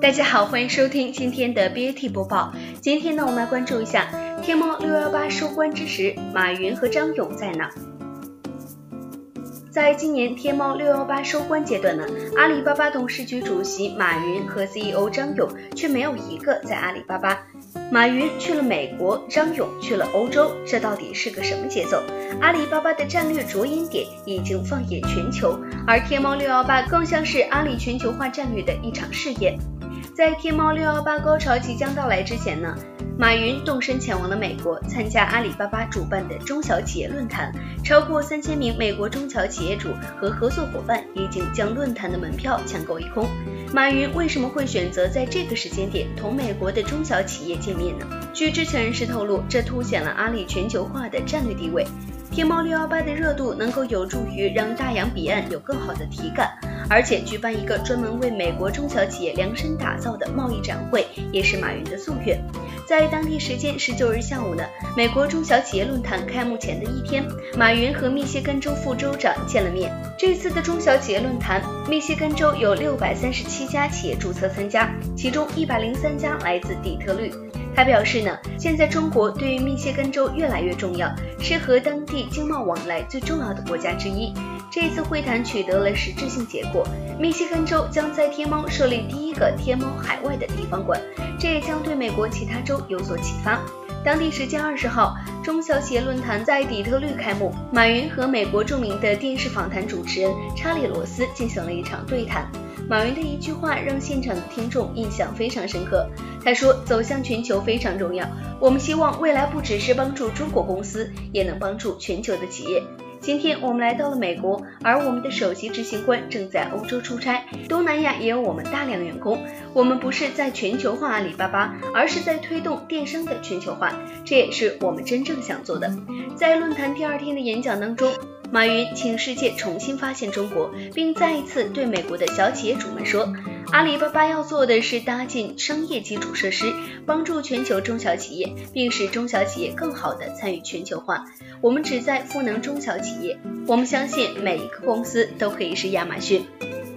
大家好，欢迎收听今天的 BAT 播报。今天呢，我们来关注一下天猫六幺八收官之时，马云和张勇在哪？在今年天猫六幺八收官阶段呢，阿里巴巴董事局主席马云和 CEO 张勇却没有一个在阿里巴巴。马云去了美国，张勇去了欧洲，这到底是个什么节奏？阿里巴巴的战略着眼点已经放眼全球，而天猫六幺八更像是阿里全球化战略的一场试验。在天猫六幺八高潮即将到来之前呢，马云动身前往了美国，参加阿里巴巴主办的中小企业论坛。超过三千名美国中小企业主和合作伙伴已经将论坛的门票抢购一空。马云为什么会选择在这个时间点同美国的中小企业见面呢？据知情人士透露，这凸显了阿里全球化的战略地位。天猫六幺八的热度能够有助于让大洋彼岸有更好的体感。而且举办一个专门为美国中小企业量身打造的贸易展会，也是马云的夙愿。在当地时间十九日下午呢，美国中小企业论坛开幕前的一天，马云和密歇根州副州长见了面。这次的中小企业论坛，密歇根州有六百三十七家企业注册参加，其中一百零三家来自底特律。他表示呢，现在中国对于密歇根州越来越重要，是和当地经贸往来最重要的国家之一。这次会谈取得了实质性结果，密歇根州将在天猫设立第一个天猫海外的地方馆，这也将对美国其他州有所启发。当地时间二十号，中小企业论坛在底特律开幕，马云和美国著名的电视访谈主持人查理罗斯进行了一场对谈。马云的一句话让现场的听众印象非常深刻，他说：“走向全球非常重要，我们希望未来不只是帮助中国公司，也能帮助全球的企业。”今天我们来到了美国，而我们的首席执行官正在欧洲出差。东南亚也有我们大量员工。我们不是在全球化阿里巴巴，而是在推动电商的全球化，这也是我们真正想做的。在论坛第二天的演讲当中。马云请世界重新发现中国，并再一次对美国的小企业主们说：“阿里巴巴要做的是搭建商业基础设施，帮助全球中小企业，并使中小企业更好地参与全球化。我们旨在赋能中小企业，我们相信每一个公司都可以是亚马逊。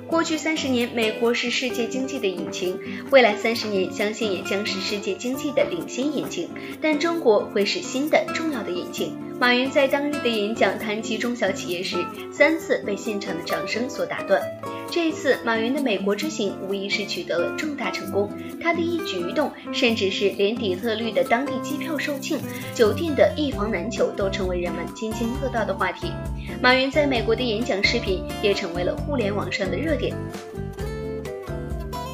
过去三十年，美国是世界经济的引擎，未来三十年相信也将是世界经济的领先引擎，但中国会是新的重要的引擎。”马云在当日的演讲谈及中小企业时，三次被现场的掌声所打断。这一次，马云的美国之行无疑是取得了重大成功。他的一举一动，甚至是连底特律的当地机票售罄、酒店的一房难求，都成为人们津津乐道的话题。马云在美国的演讲视频也成为了互联网上的热点。